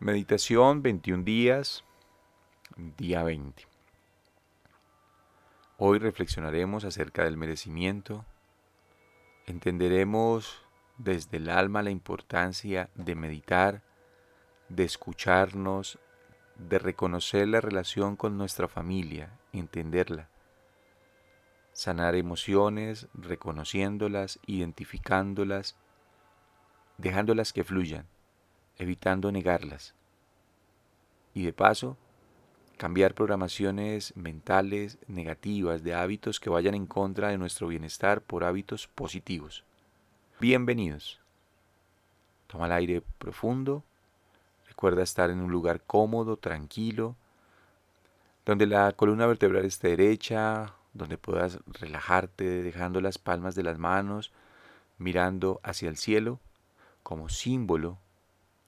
Meditación 21 días, día 20. Hoy reflexionaremos acerca del merecimiento. Entenderemos desde el alma la importancia de meditar, de escucharnos, de reconocer la relación con nuestra familia, entenderla. Sanar emociones, reconociéndolas, identificándolas, dejándolas que fluyan evitando negarlas. Y de paso, cambiar programaciones mentales negativas de hábitos que vayan en contra de nuestro bienestar por hábitos positivos. Bienvenidos. Toma el aire profundo. Recuerda estar en un lugar cómodo, tranquilo, donde la columna vertebral esté derecha, donde puedas relajarte dejando las palmas de las manos mirando hacia el cielo como símbolo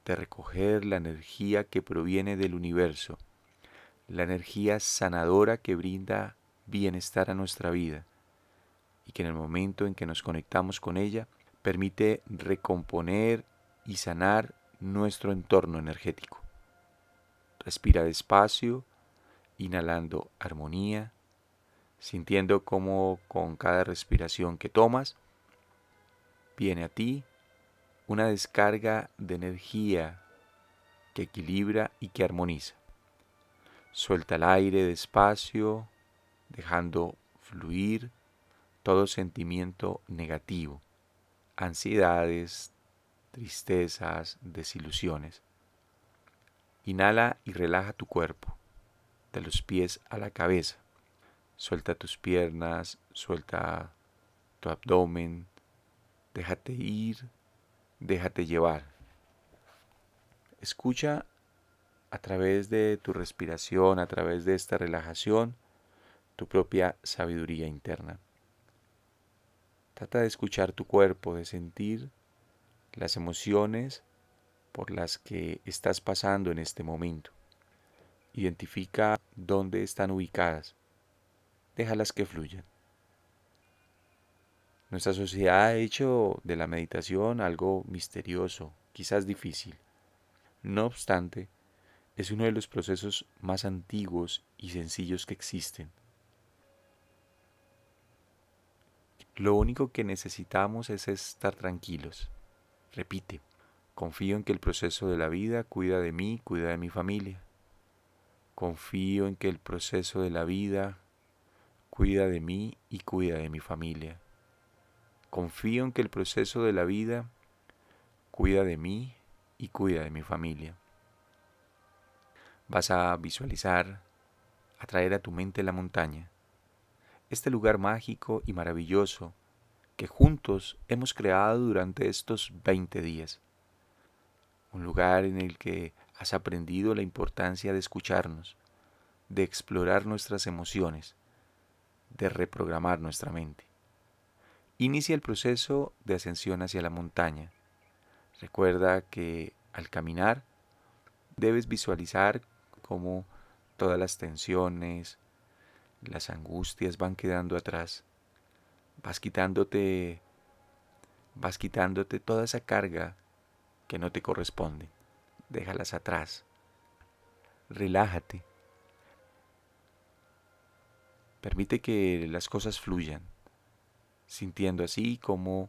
de recoger la energía que proviene del universo, la energía sanadora que brinda bienestar a nuestra vida y que en el momento en que nos conectamos con ella permite recomponer y sanar nuestro entorno energético. Respira despacio, inhalando armonía, sintiendo cómo con cada respiración que tomas viene a ti una descarga de energía que equilibra y que armoniza. Suelta el aire despacio, dejando fluir todo sentimiento negativo, ansiedades, tristezas, desilusiones. Inhala y relaja tu cuerpo, de los pies a la cabeza. Suelta tus piernas, suelta tu abdomen, déjate ir déjate llevar. Escucha a través de tu respiración, a través de esta relajación, tu propia sabiduría interna. Trata de escuchar tu cuerpo, de sentir las emociones por las que estás pasando en este momento. Identifica dónde están ubicadas. Déjalas que fluyan. Nuestra sociedad ha hecho de la meditación algo misterioso, quizás difícil. No obstante, es uno de los procesos más antiguos y sencillos que existen. Lo único que necesitamos es estar tranquilos. Repite, confío en que el proceso de la vida cuida de mí, cuida de mi familia. Confío en que el proceso de la vida cuida de mí y cuida de mi familia. Confío en que el proceso de la vida cuida de mí y cuida de mi familia. Vas a visualizar, atraer a tu mente la montaña, este lugar mágico y maravilloso que juntos hemos creado durante estos 20 días. Un lugar en el que has aprendido la importancia de escucharnos, de explorar nuestras emociones, de reprogramar nuestra mente. Inicia el proceso de ascensión hacia la montaña. Recuerda que al caminar debes visualizar cómo todas las tensiones, las angustias van quedando atrás. Vas quitándote vas quitándote toda esa carga que no te corresponde. Déjalas atrás. Relájate. Permite que las cosas fluyan sintiendo así como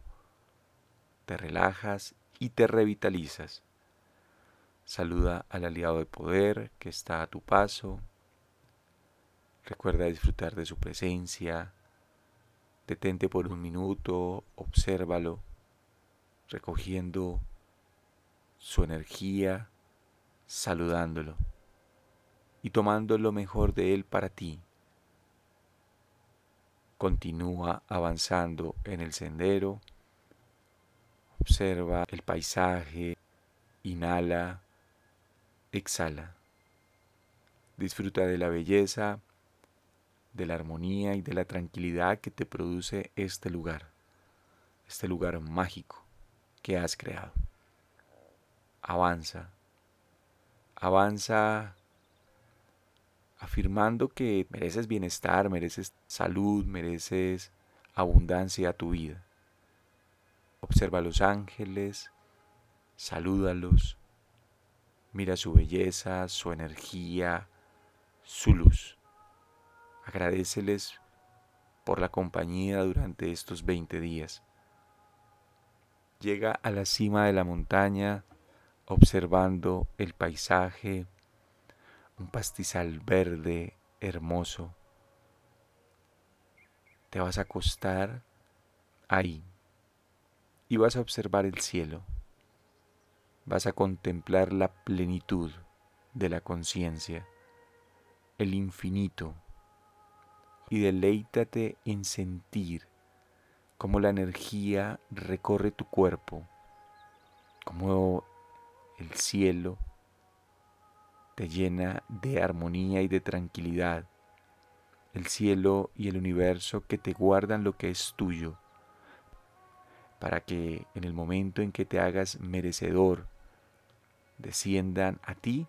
te relajas y te revitalizas. Saluda al aliado de poder que está a tu paso. Recuerda disfrutar de su presencia. Detente por un minuto, obsérvalo, recogiendo su energía, saludándolo y tomando lo mejor de él para ti Continúa avanzando en el sendero. Observa el paisaje. Inhala. Exhala. Disfruta de la belleza, de la armonía y de la tranquilidad que te produce este lugar. Este lugar mágico que has creado. Avanza. Avanza afirmando que mereces bienestar, mereces salud, mereces abundancia a tu vida. Observa a los ángeles, salúdalos, Mira su belleza, su energía, su luz. Agradeceles por la compañía durante estos 20 días. Llega a la cima de la montaña observando el paisaje, un pastizal verde hermoso. Te vas a acostar ahí y vas a observar el cielo. Vas a contemplar la plenitud de la conciencia, el infinito, y deleítate en sentir cómo la energía recorre tu cuerpo, cómo el cielo te llena de armonía y de tranquilidad, el cielo y el universo que te guardan lo que es tuyo, para que en el momento en que te hagas merecedor, desciendan a ti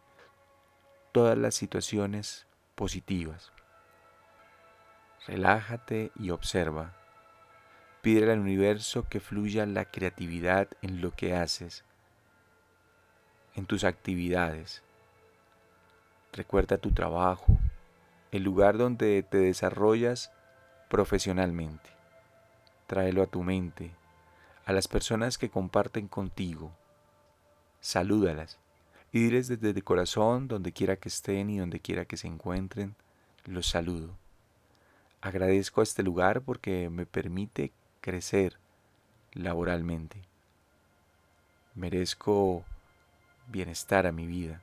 todas las situaciones positivas. Relájate y observa Pídele al universo que fluya la creatividad en lo que haces, en tus actividades. Recuerda tu trabajo, el lugar donde te desarrollas profesionalmente. Tráelo a tu mente, a las personas que comparten contigo. Salúdalas y diles desde el corazón, donde quiera que estén y donde quiera que se encuentren, los saludo. Agradezco a este lugar porque me permite crecer laboralmente. Merezco bienestar a mi vida.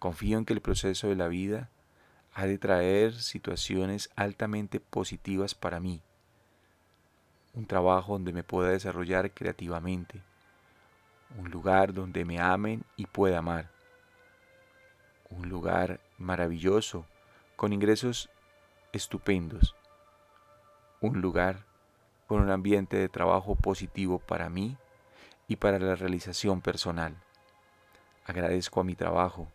Confío en que el proceso de la vida ha de traer situaciones altamente positivas para mí. Un trabajo donde me pueda desarrollar creativamente. Un lugar donde me amen y pueda amar. Un lugar maravilloso con ingresos estupendos. Un lugar con un ambiente de trabajo positivo para mí y para la realización personal. Agradezco a mi trabajo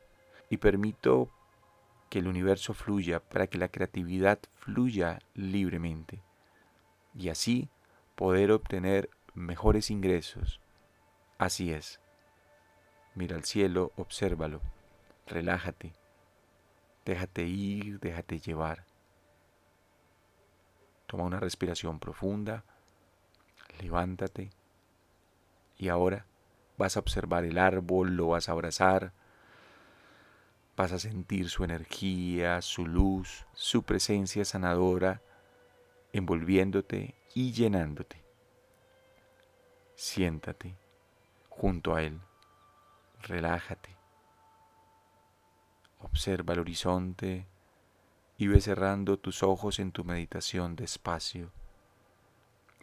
y permito que el universo fluya para que la creatividad fluya libremente y así poder obtener mejores ingresos. Así es. Mira al cielo, obsérvalo, relájate, déjate ir, déjate llevar. Toma una respiración profunda, levántate y ahora vas a observar el árbol, lo vas a abrazar, vas a sentir su energía, su luz, su presencia sanadora envolviéndote y llenándote. Siéntate junto a él, relájate, observa el horizonte, y ve cerrando tus ojos en tu meditación despacio,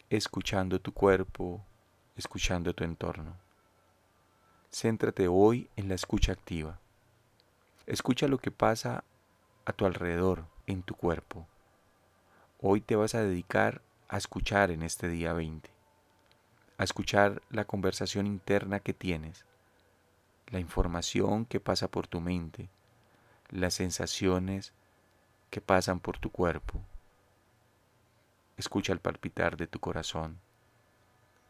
escuchando tu cuerpo, escuchando tu entorno. Céntrate hoy en la escucha activa. Escucha lo que pasa a tu alrededor, en tu cuerpo. Hoy te vas a dedicar a escuchar en este día 20, a escuchar la conversación interna que tienes, la información que pasa por tu mente, las sensaciones que pasan por tu cuerpo. Escucha el palpitar de tu corazón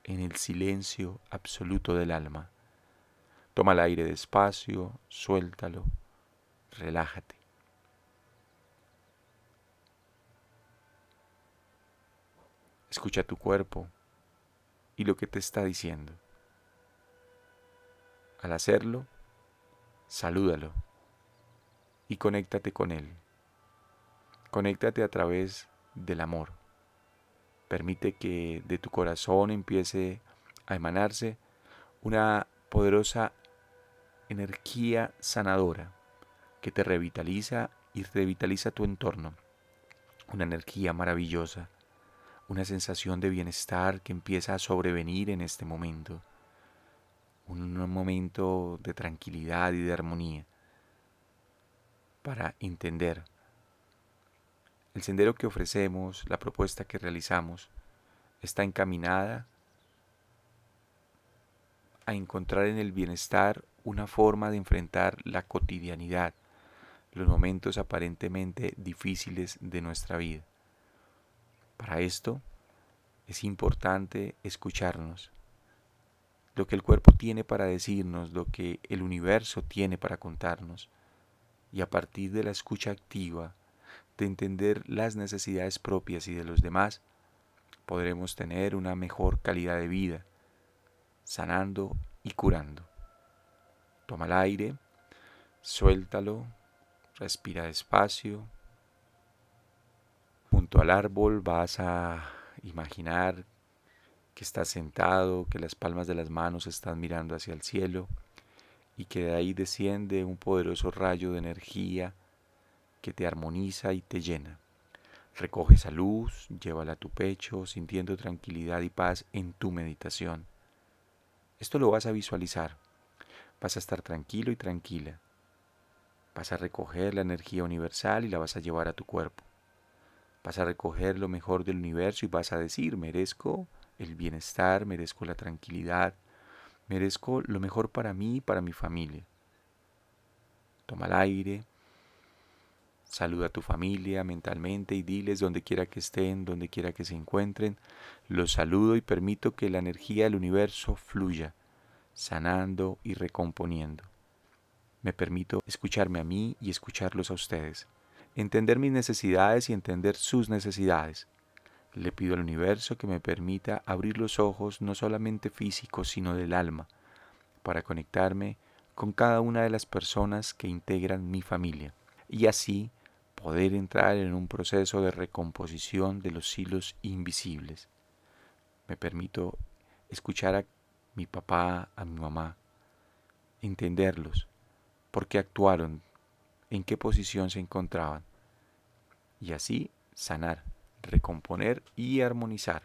en el silencio absoluto del alma. Toma el aire despacio, suéltalo, relájate. Escucha tu cuerpo y lo que te está diciendo. Al hacerlo, salúdalo y conéctate con él. Conéctate a través del amor. Permite que de tu corazón empiece a emanarse una poderosa energía sanadora que te revitaliza y revitaliza tu entorno. Una energía maravillosa, una sensación de bienestar que empieza a sobrevenir en este momento. Un momento de tranquilidad y de armonía para entender el sendero que ofrecemos, la propuesta que realizamos, está encaminada a encontrar en el bienestar una forma de enfrentar la cotidianidad, los momentos aparentemente difíciles de nuestra vida. Para esto es importante escucharnos, lo que el cuerpo tiene para decirnos, lo que el universo tiene para contarnos. Y a partir de la escucha activa, de entender las necesidades propias y de los demás, podremos tener una mejor calidad de vida, sanando y curando. Toma el aire, suéltalo, respira despacio. Junto al árbol vas a imaginar que estás sentado, que las palmas de las manos están mirando hacia el cielo y que de ahí desciende un poderoso rayo de energía que te armoniza y te llena. Recoge esa luz, llévala a tu pecho, sintiendo tranquilidad y paz en tu meditación. Esto lo vas a visualizar. Vas a estar tranquilo y tranquila. Vas a recoger la energía universal y la vas a llevar a tu cuerpo. Vas a recoger lo mejor del universo y vas a decir, merezco el bienestar, merezco la tranquilidad, merezco lo mejor para mí y para mi familia. Toma el aire, saluda a tu familia mentalmente y diles donde quiera que estén, donde quiera que se encuentren, los saludo y permito que la energía del universo fluya, sanando y recomponiendo. Me permito escucharme a mí y escucharlos a ustedes, entender mis necesidades y entender sus necesidades le pido al universo que me permita abrir los ojos no solamente físicos, sino del alma, para conectarme con cada una de las personas que integran mi familia y así poder entrar en un proceso de recomposición de los hilos invisibles. Me permito escuchar a mi papá, a mi mamá, entenderlos, por qué actuaron, en qué posición se encontraban, y así sanar recomponer y armonizar.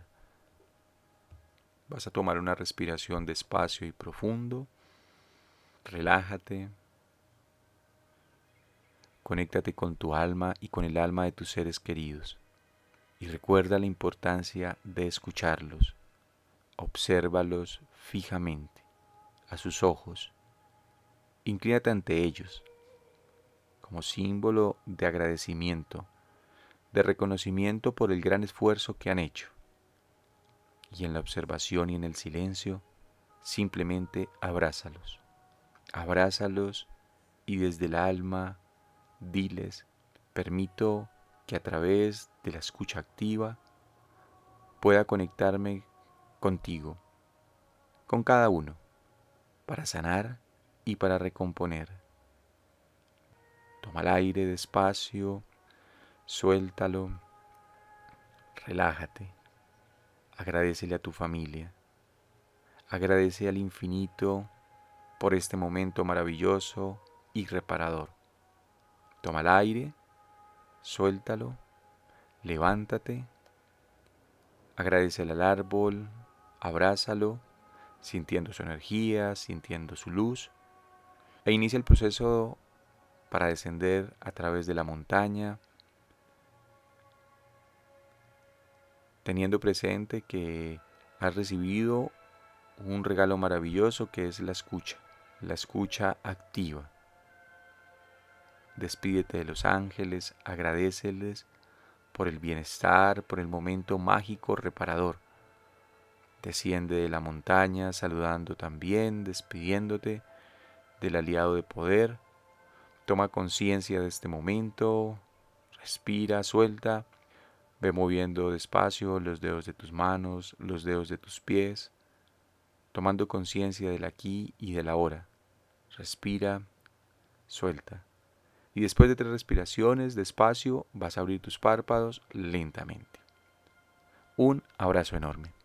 Vas a tomar una respiración despacio y profundo. Relájate. Conéctate con tu alma y con el alma de tus seres queridos. Y recuerda la importancia de escucharlos. Obsérvalos fijamente, a sus ojos. Inclínate ante ellos, como símbolo de agradecimiento de reconocimiento por el gran esfuerzo que han hecho. Y en la observación y en el silencio, simplemente abrázalos. Abrázalos y desde el alma diles, permito que a través de la escucha activa pueda conectarme contigo, con cada uno, para sanar y para recomponer. Toma el aire despacio Suéltalo, relájate, agradecele a tu familia, agradece al infinito por este momento maravilloso y reparador. Toma el aire, suéltalo, levántate, agradecele al árbol, abrázalo, sintiendo su energía, sintiendo su luz, e inicia el proceso para descender a través de la montaña, teniendo presente que has recibido un regalo maravilloso que es la escucha, la escucha activa. Despídete de los ángeles, agradeceles por el bienestar, por el momento mágico reparador. Desciende de la montaña saludando también, despidiéndote del aliado de poder. Toma conciencia de este momento, respira, suelta Ve moviendo despacio los dedos de tus manos, los dedos de tus pies, tomando conciencia del aquí y del ahora. Respira, suelta. Y después de tres respiraciones, despacio, vas a abrir tus párpados lentamente. Un abrazo enorme.